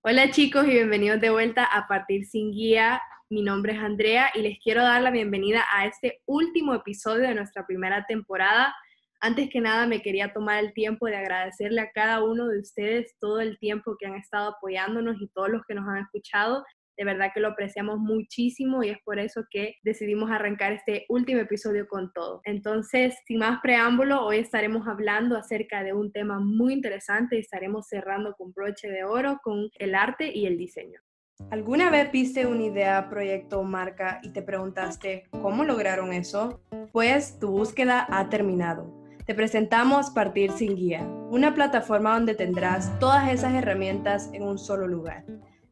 Hola chicos y bienvenidos de vuelta a Partir sin Guía. Mi nombre es Andrea y les quiero dar la bienvenida a este último episodio de nuestra primera temporada. Antes que nada me quería tomar el tiempo de agradecerle a cada uno de ustedes todo el tiempo que han estado apoyándonos y todos los que nos han escuchado. De verdad que lo apreciamos muchísimo y es por eso que decidimos arrancar este último episodio con todo. Entonces, sin más preámbulo, hoy estaremos hablando acerca de un tema muy interesante y estaremos cerrando con broche de oro con el arte y el diseño. ¿Alguna vez viste una idea, proyecto o marca y te preguntaste cómo lograron eso? Pues tu búsqueda ha terminado. Te presentamos Partir sin Guía, una plataforma donde tendrás todas esas herramientas en un solo lugar.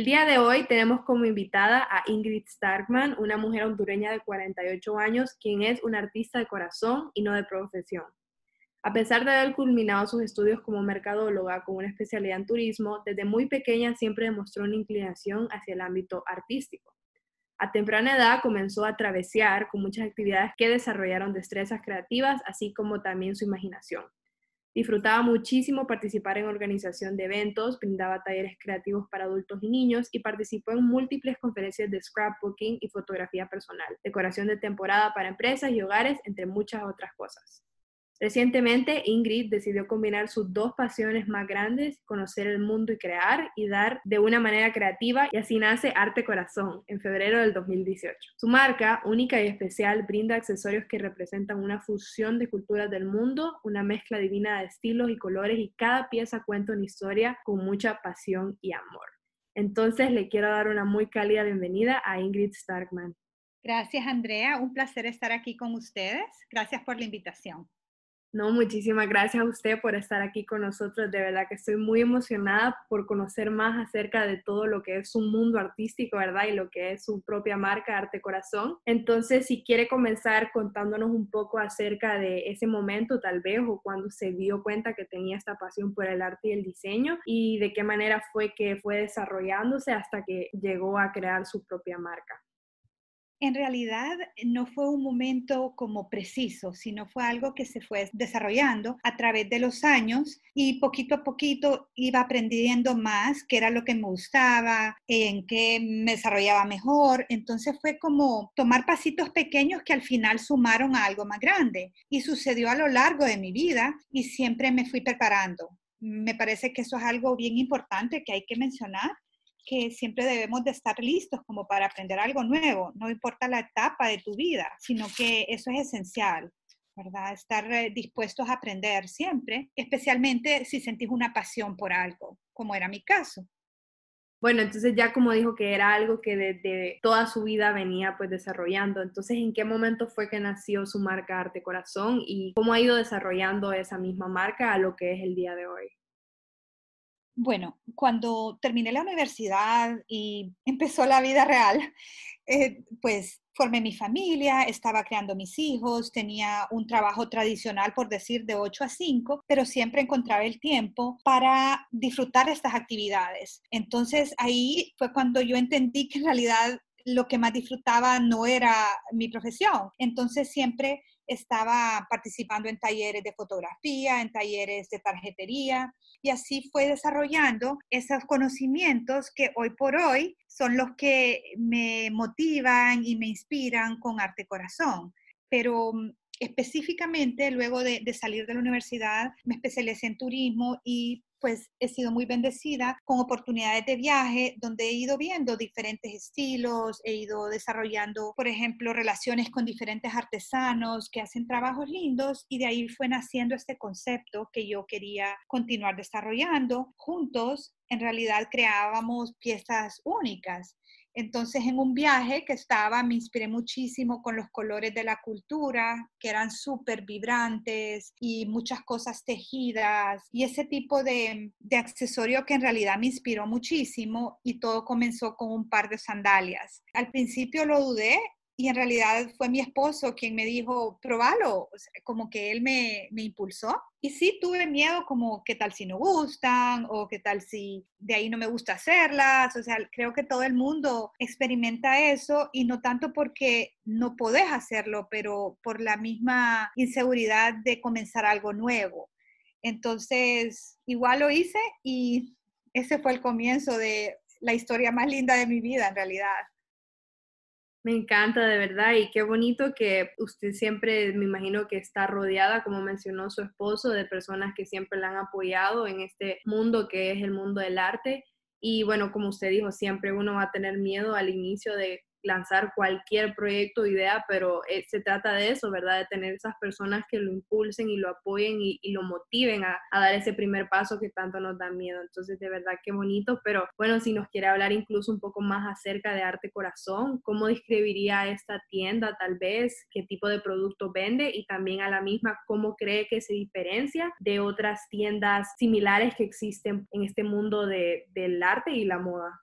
El día de hoy tenemos como invitada a Ingrid Starkman, una mujer hondureña de 48 años, quien es una artista de corazón y no de profesión. A pesar de haber culminado sus estudios como mercadóloga con una especialidad en turismo, desde muy pequeña siempre demostró una inclinación hacia el ámbito artístico. A temprana edad comenzó a travesear con muchas actividades que desarrollaron destrezas creativas, así como también su imaginación. Disfrutaba muchísimo participar en organización de eventos, brindaba talleres creativos para adultos y niños y participó en múltiples conferencias de scrapbooking y fotografía personal, decoración de temporada para empresas y hogares, entre muchas otras cosas. Recientemente, Ingrid decidió combinar sus dos pasiones más grandes, conocer el mundo y crear, y dar de una manera creativa, y así nace Arte Corazón, en febrero del 2018. Su marca, única y especial, brinda accesorios que representan una fusión de culturas del mundo, una mezcla divina de estilos y colores, y cada pieza cuenta una historia con mucha pasión y amor. Entonces, le quiero dar una muy cálida bienvenida a Ingrid Starkman. Gracias, Andrea. Un placer estar aquí con ustedes. Gracias por la invitación. No, muchísimas gracias a usted por estar aquí con nosotros. De verdad que estoy muy emocionada por conocer más acerca de todo lo que es un mundo artístico, ¿verdad? Y lo que es su propia marca, Arte Corazón. Entonces, si quiere comenzar contándonos un poco acerca de ese momento, tal vez, o cuando se dio cuenta que tenía esta pasión por el arte y el diseño, y de qué manera fue que fue desarrollándose hasta que llegó a crear su propia marca en realidad no fue un momento como preciso, sino fue algo que se fue desarrollando a través de los años y poquito a poquito iba aprendiendo más qué era lo que me gustaba, en qué me desarrollaba mejor. Entonces fue como tomar pasitos pequeños que al final sumaron a algo más grande y sucedió a lo largo de mi vida y siempre me fui preparando. Me parece que eso es algo bien importante que hay que mencionar que siempre debemos de estar listos como para aprender algo nuevo, no importa la etapa de tu vida, sino que eso es esencial, ¿verdad? Estar eh, dispuestos a aprender siempre, especialmente si sentís una pasión por algo, como era mi caso. Bueno, entonces ya como dijo que era algo que desde toda su vida venía pues desarrollando, entonces ¿en qué momento fue que nació su marca Arte Corazón y cómo ha ido desarrollando esa misma marca a lo que es el día de hoy? Bueno, cuando terminé la universidad y empezó la vida real, eh, pues formé mi familia, estaba creando mis hijos, tenía un trabajo tradicional, por decir, de 8 a 5, pero siempre encontraba el tiempo para disfrutar estas actividades. Entonces ahí fue cuando yo entendí que en realidad lo que más disfrutaba no era mi profesión. Entonces siempre estaba participando en talleres de fotografía, en talleres de tarjetería y así fue desarrollando esos conocimientos que hoy por hoy son los que me motivan y me inspiran con arte corazón. Pero mm, específicamente luego de, salir de la universidad me especialicé en turismo y pues he sido muy bendecida con oportunidades de viaje donde he ido viendo diferentes estilos, he ido desarrollando, por ejemplo, relaciones con diferentes artesanos que hacen trabajos lindos y de ahí fue naciendo este concepto que yo quería continuar desarrollando. Juntos, en realidad, creábamos piezas únicas Entonces, en un viaje que estaba, me inspiré muchísimo con los colores de la cultura, que eran súper vibrantes y muchas cosas tejidas y ese tipo de, de, accesorio que en realidad me inspiró muchísimo y todo comenzó con un par de sandalias. Al principio lo dudé y en realidad fue mi esposo quien me dijo, probalo, como que él me, me, impulsó. Y sí tuve miedo como, ¿qué tal si no gustan? O ¿qué tal si de ahí no me gusta hacerlas? O sea, creo que todo el mundo experimenta eso y no tanto porque no podés hacerlo, pero por la misma inseguridad de comenzar algo nuevo. Entonces, igual lo hice y ese fue el comienzo de la historia más linda de mi vida en realidad. Me encanta de verdad y qué bonito que usted siempre, me imagino que está rodeada, como mencionó su esposo, de personas que siempre la han apoyado en este mundo que es el mundo del arte. Y bueno, como usted dijo, siempre uno va a tener miedo al inicio de lanzar cualquier proyecto o idea, pero eh, se trata de eso, ¿verdad? De tener esas personas que lo impulsen y lo apoyen y, lo motiven a, dar ese primer paso que tanto nos da miedo. Entonces, de verdad, qué bonito, pero bueno, si nos quiere hablar incluso un poco más acerca de Arte Corazón, ¿cómo describiría esta tienda tal vez? ¿Qué tipo de producto vende? Y también a la misma, ¿cómo cree que se diferencia de otras tiendas similares que existen en este mundo de, del arte y la moda?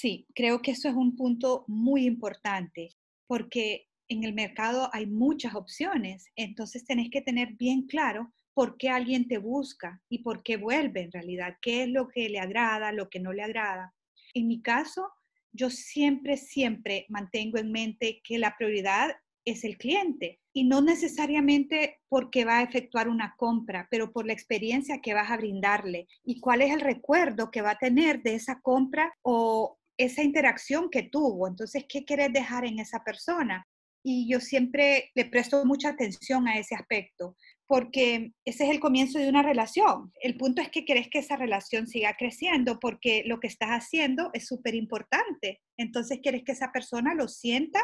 Sí, creo que eso es un punto muy importante porque en el mercado hay muchas opciones, entonces tenés que tener bien claro por qué alguien te busca y por qué vuelve en realidad, qué es lo que le agrada, lo que no le agrada. En mi caso, yo siempre, siempre mantengo en mente que la prioridad es el cliente y no necesariamente porque va a efectuar una compra, pero por la experiencia que vas a brindarle y cuál es el recuerdo que va a tener de esa compra o esa interacción que tuvo. Entonces, ¿qué quieres dejar en esa persona? Y yo siempre le presto mucha atención a ese aspecto, porque ese es el comienzo de una relación. El punto es que querés que esa relación siga creciendo, porque lo que estás haciendo es súper importante. Entonces, quieres que esa persona lo sienta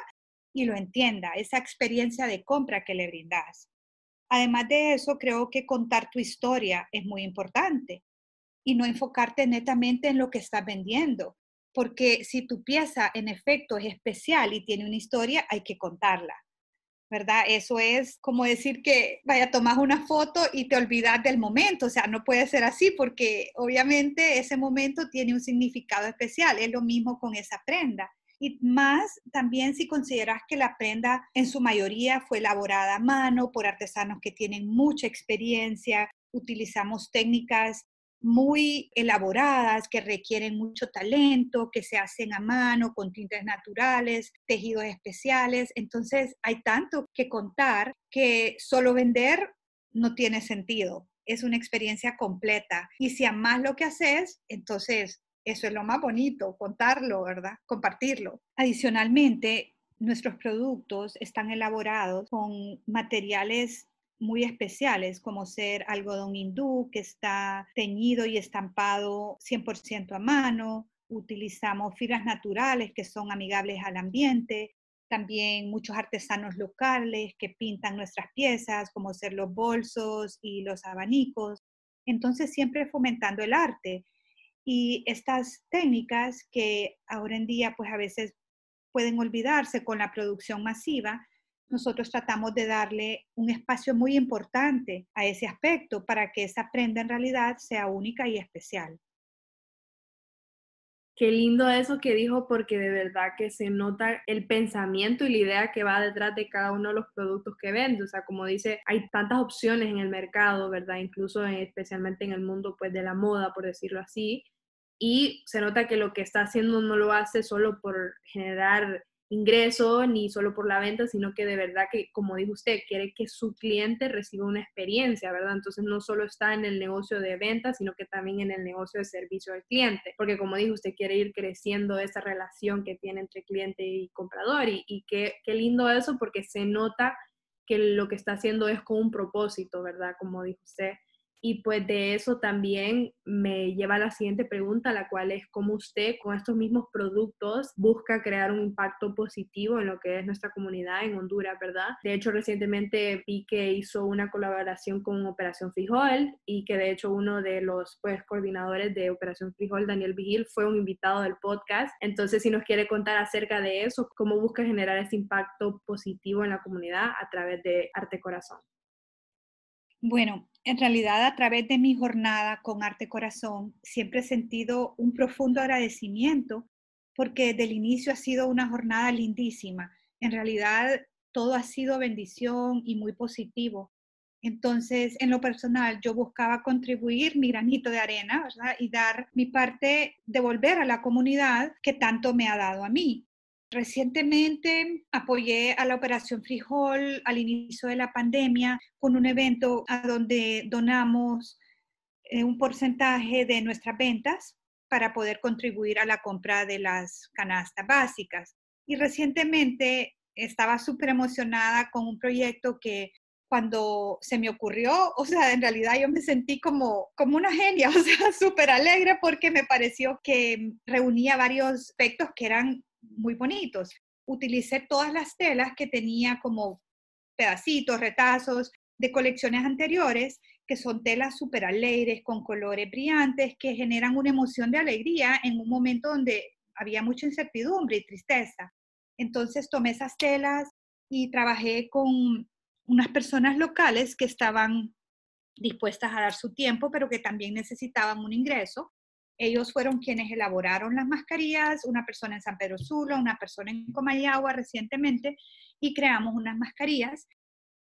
y lo entienda, esa experiencia de compra que le brindas. Además de eso, creo que contar tu historia es muy importante y no enfocarte netamente en lo que estás vendiendo, porque si tu pieza en efecto es especial y tiene una historia, hay que contarla. ¿verdad? Eso es como decir que, vaya, tomas una foto y te olvidas del momento, o sea, no puede ser así porque obviamente ese momento tiene un significado especial, es lo mismo con esa prenda. Y más también si consideras que la prenda en su mayoría fue elaborada a mano por artesanos que tienen mucha experiencia, utilizamos técnicas muy elaboradas, que requieren mucho talento, que se hacen a mano, con tintes naturales, tejidos especiales. Entonces hay tanto que contar que solo vender no tiene sentido. Es una experiencia completa. Y si amas lo que haces, entonces eso es lo más bonito, contarlo, ¿verdad? Compartirlo. Adicionalmente, nuestros productos están elaborados con materiales muy especiales, como ser algodón hindú que está teñido y estampado 100% a mano. Utilizamos fibras naturales que son amigables al ambiente. También muchos artesanos locales que pintan nuestras piezas, como ser los bolsos y los abanicos. Entonces, siempre fomentando el arte. Y estas técnicas que ahora en día, pues a veces pueden olvidarse con la producción masiva, nosotros tratamos de darle un espacio muy importante a ese aspecto para que esa prenda en realidad sea única y especial. Qué lindo eso que dijo porque de verdad que se nota el pensamiento y la idea que va detrás de cada uno de los productos que vende. O sea, como dice, hay tantas opciones en el mercado, ¿verdad? Incluso especialmente en el mundo pues de la moda, por decirlo así. Y se nota que lo que está haciendo no lo hace solo por generar ingreso ni solo por la venta, sino que de verdad que, como dijo usted, quiere que su cliente reciba una experiencia, ¿verdad? Entonces no solo está en el negocio de venta, sino que también en el negocio de servicio al cliente, porque como dijo usted, quiere ir creciendo esa relación que tiene entre cliente y comprador y, y qué, qué lindo eso porque se nota que lo que está haciendo es con un propósito, ¿verdad? Como dijo usted. Y pues de eso también me lleva a la siguiente pregunta, la cual es cómo usted con estos mismos productos busca crear un impacto positivo en lo que es nuestra comunidad en Honduras, ¿verdad? De hecho, recientemente vi que hizo una colaboración con Operación Frijol y que de hecho uno de los pues, coordinadores de Operación Frijol, Daniel Vigil, fue un invitado del podcast. Entonces, si nos quiere contar acerca de eso, cómo busca generar ese impacto positivo en la comunidad a través de Arte Corazón. Bueno, en realidad a través de mi jornada con Arte Corazón siempre he sentido un profundo agradecimiento porque desde el inicio ha sido una jornada lindísima. En realidad todo ha sido bendición y muy positivo. Entonces, en lo personal, yo buscaba contribuir mi granito de arena y dar mi parte, devolver a la comunidad que tanto me ha dado a mí. Recientemente apoyé a la Operación Frijol al inicio de la pandemia con un evento donde donamos eh, un porcentaje de nuestras ventas para poder contribuir a la compra de las canastas básicas. Y recientemente estaba súper emocionada con un proyecto que cuando se me ocurrió, o sea, en realidad yo me sentí como, como una genia, o sea, súper alegre porque me pareció que reunía varios aspectos que eran muy bonitos. Utilicé todas las telas que tenía como pedacitos, retazos de colecciones anteriores, que son telas súper alegres, con colores brillantes, que generan una emoción de alegría en un momento donde había mucha incertidumbre y tristeza. Entonces tomé esas telas y trabajé con unas personas locales que estaban dispuestas a dar su tiempo, pero que también necesitaban un ingreso. Ellos fueron quienes elaboraron las mascarillas, una persona en San Pedro Sula, una persona en Comayagua recientemente, y creamos unas mascarillas.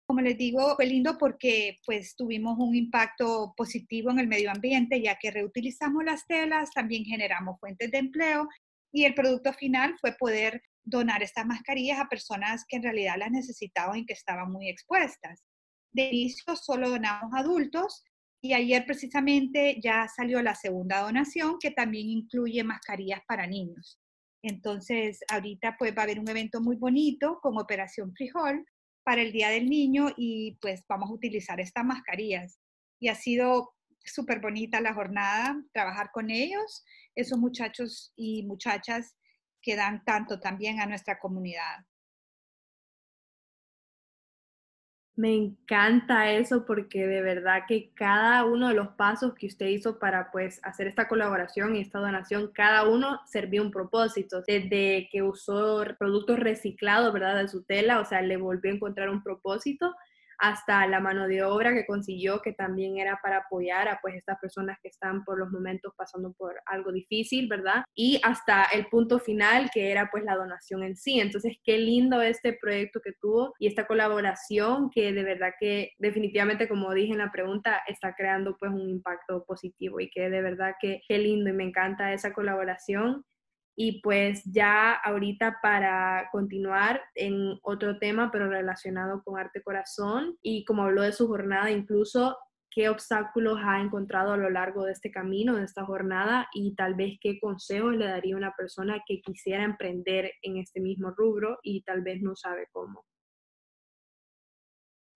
Como les digo, fue lindo porque pues tuvimos un impacto positivo en el medio ambiente, ya que reutilizamos las telas, también generamos fuentes de empleo y el producto final fue poder donar estas mascarillas a personas que en realidad las necesitaban y que estaban muy expuestas. De inicio solo donamos adultos, y ayer precisamente ya salió la segunda donación que también incluye mascarillas para niños. Entonces, ahorita pues va a haber un evento muy bonito con Operación Frijol para el Día del Niño y pues vamos a utilizar estas mascarillas. Y ha sido súper bonita la jornada, trabajar con ellos, esos muchachos y muchachas que dan tanto también a nuestra comunidad. Me encanta eso porque de verdad que cada uno de los pasos que usted hizo para pues hacer esta colaboración y esta donación, cada uno servía un propósito. Desde que usó productos reciclados, ¿verdad? De su tela, o sea, le volvió a encontrar un propósito hasta la mano de obra que consiguió, que también era para apoyar a pues estas personas que están por los momentos pasando por algo difícil, ¿verdad? Y hasta el punto final que era pues la donación en sí. Entonces, qué lindo este proyecto que tuvo y esta colaboración que de verdad que definitivamente, como dije en la pregunta, está creando pues un impacto positivo y que de verdad que qué lindo y me encanta esa colaboración. Y pues ya ahorita para continuar en otro tema, pero relacionado con arte corazón, y como habló de su jornada, incluso qué obstáculos ha encontrado a lo largo de este camino, de esta jornada, y tal vez qué consejos le daría a una persona que quisiera emprender en este mismo rubro y tal vez no sabe cómo.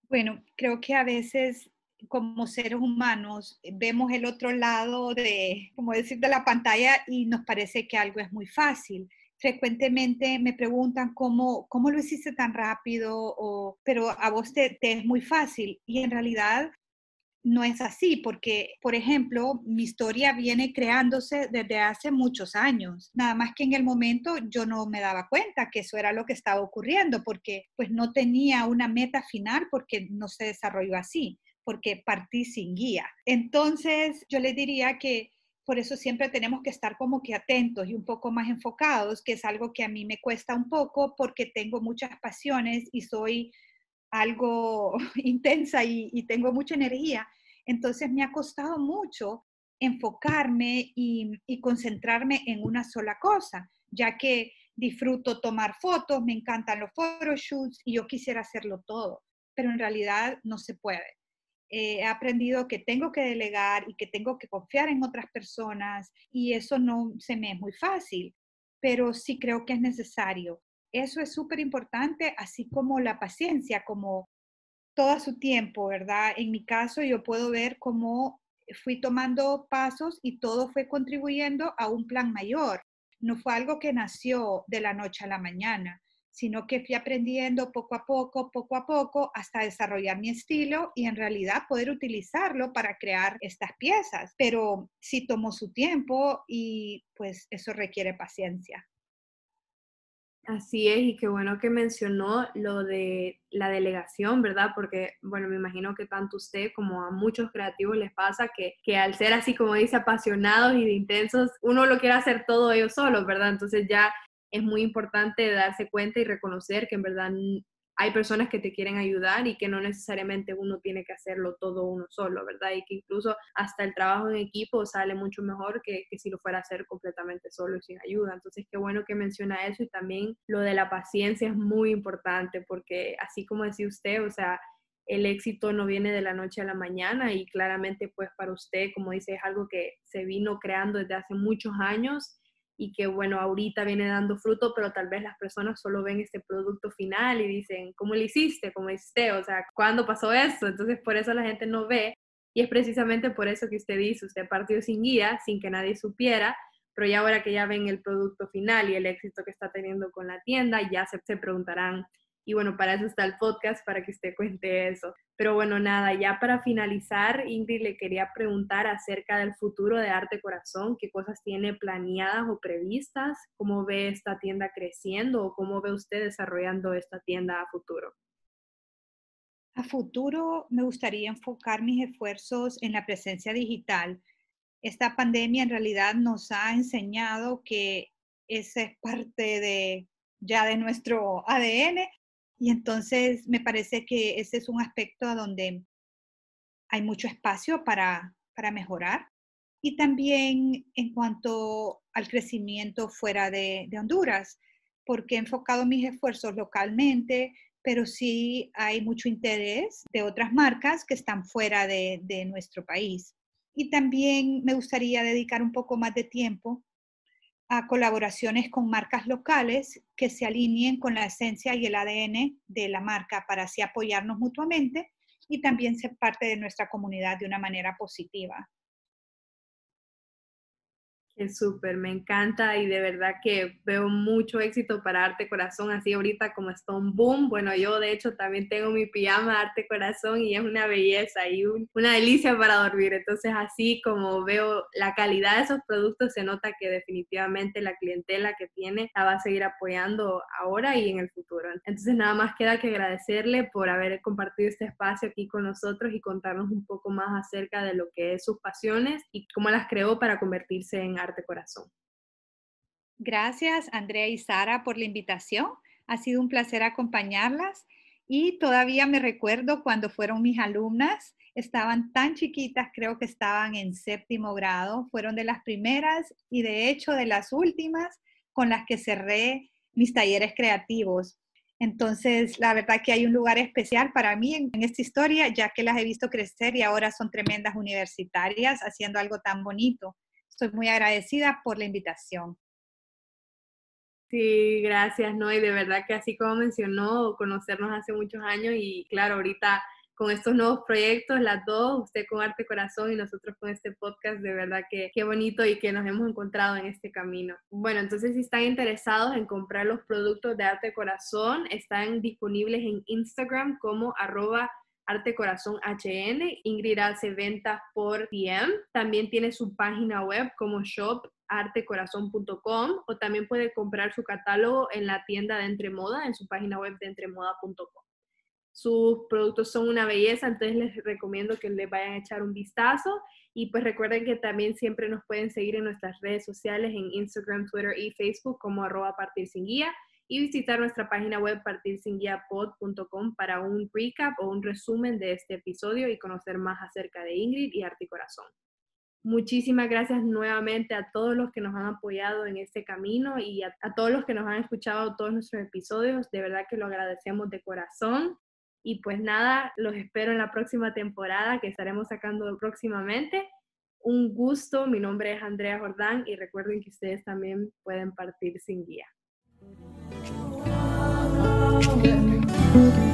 Bueno, creo que a veces como seres humanos vemos el otro lado de, como decir, de la pantalla y nos parece que algo es muy fácil. Frecuentemente me preguntan cómo, cómo lo hiciste tan rápido, o, pero a vos te, te es muy fácil. Y en realidad no es así, porque, por ejemplo, mi historia viene creándose desde hace muchos años. Nada más que en el momento yo no me daba cuenta que eso era lo que estaba ocurriendo, porque pues no tenía una meta final porque no se desarrolló así porque partí sin guía. Entonces, yo le diría que por eso siempre tenemos que estar como que atentos y un poco más enfocados, que es algo que a mí me cuesta un poco porque tengo muchas pasiones y soy algo intensa y, tengo mucha energía. Entonces me ha costado mucho enfocarme y, y, concentrarme en una sola cosa, ya que disfruto tomar fotos, me encantan los photoshoots y yo quisiera hacerlo todo, pero en realidad no se puede. Eh, he aprendido que tengo que delegar y que tengo que confiar en otras personas y eso no se me es muy fácil, pero sí creo que es necesario. Eso es súper importante, así como la paciencia, como todo su tiempo, ¿verdad? En mi caso, yo puedo ver cómo fui tomando pasos y todo fue contribuyendo a un plan mayor. No fue algo que nació de la noche a la mañana, sino que fui aprendiendo poco a poco, poco a poco, hasta desarrollar mi estilo y en realidad poder utilizarlo para crear estas piezas. Pero sí tomó su tiempo y pues eso requiere paciencia. Así es, y qué bueno que mencionó lo de la delegación, ¿verdad? Porque, bueno, me imagino que tanto usted como a muchos creativos les pasa que, que al ser así, como dice, apasionados y de intensos, uno lo quiere hacer todo ellos solos, ¿verdad? Entonces ya es muy importante darse cuenta y reconocer que en verdad hay personas que te quieren ayudar y que no necesariamente uno tiene que hacerlo todo uno solo, ¿verdad? Y que incluso hasta el trabajo en equipo sale mucho mejor que, si lo fuera a hacer completamente solo y sin ayuda. Entonces, qué bueno que menciona eso y también lo de la paciencia es muy importante porque así como decía usted, o sea, el éxito no viene de la noche a la mañana y claramente pues para usted, como dice, es algo que se vino creando desde hace muchos años y que bueno, ahorita viene dando fruto, pero tal vez las personas solo ven este producto final y dicen, ¿cómo lo hiciste? ¿Cómo hiciste? O sea, ¿cuándo pasó eso? Entonces por eso la gente no ve y es precisamente por eso que usted dice, usted partió sin guía, sin que nadie supiera, pero ya ahora que ya ven el producto final y el éxito que está teniendo con la tienda, ya se, se preguntarán, y bueno, para eso está el podcast, para que usted cuente eso. Pero bueno, nada, ya para finalizar, Ingrid le quería preguntar acerca del futuro de Arte Corazón, qué cosas tiene planeadas o previstas, cómo ve esta tienda creciendo o cómo ve usted desarrollando esta tienda a futuro. A futuro me gustaría enfocar mis esfuerzos en la presencia digital. Esta pandemia en realidad nos ha enseñado que esa es parte de ya de nuestro ADN y entonces me parece que ese es un aspecto donde hay mucho espacio para, mejorar. Y también en cuanto al crecimiento fuera de, Honduras, porque he enfocado mis esfuerzos localmente, pero sí hay mucho interés de otras marcas que están fuera de, de nuestro país. Y también me gustaría dedicar un poco más de tiempo a colaboraciones con marcas locales que se alineen con la esencia y el ADN de la marca para así apoyarnos mutuamente y también ser parte de nuestra comunidad de una manera positiva. Es súper, me encanta y de verdad que veo mucho éxito para Arte Corazón, así ahorita como está un boom. Bueno, yo de hecho también tengo mi pijama Arte Corazón y es una belleza y una delicia para dormir. Entonces así como veo la calidad de esos productos, se nota que definitivamente la clientela que tiene la va a seguir apoyando ahora y en el futuro. Entonces nada más queda que agradecerle por haber compartido este espacio aquí con nosotros y contarnos un poco más acerca de lo que es sus pasiones y cómo las creó para convertirse en arte Corazón. Gracias, Andrea y Sara, por la invitación. Ha sido un placer acompañarlas y todavía me recuerdo cuando fueron mis alumnas, estaban tan chiquitas, creo que estaban en séptimo grado, fueron de las primeras y de hecho de las últimas con las que cerré mis talleres creativos. Entonces, la verdad que hay un lugar especial para mí en, en, esta historia, ya que las he visto crecer y ahora son tremendas universitarias haciendo algo tan bonito. Estoy muy agradecida por la invitación. Sí, gracias, ¿no? De verdad que así como mencionó, conocernos hace muchos años y claro, ahorita con estos nuevos proyectos, las dos, usted con Arte Corazón y nosotros con este podcast, de verdad que qué bonito y que nos hemos encontrado en este camino. Bueno, entonces si están interesados en comprar los productos de Arte Corazón, están disponibles en Instagram como arroba Arte Corazón HN. Ingrid hace ventas por DM. También tiene su página web como shopartecorazon.com o también puede comprar su catálogo en la tienda de Entremoda, en su página web de entremoda.com. Sus productos son una belleza, entonces les recomiendo que le vayan a echar un vistazo. Y pues recuerden que también siempre nos pueden seguir en nuestras redes sociales, en Instagram, Twitter y Facebook como arroba partir sin guía y visitar nuestra página web partirsinguiapod.com para un recap o un resumen de este episodio y conocer más acerca de Ingrid y Arte y Corazón. Muchísimas gracias nuevamente a todos los que nos han apoyado en este camino y a, a, todos los que nos han escuchado todos nuestros episodios. De verdad que lo agradecemos de corazón. Y pues nada, los espero en la próxima temporada que estaremos sacando próximamente. Un gusto, mi nombre es Andrea Jordán y recuerden que ustedes también pueden partir sin guía. 嗯。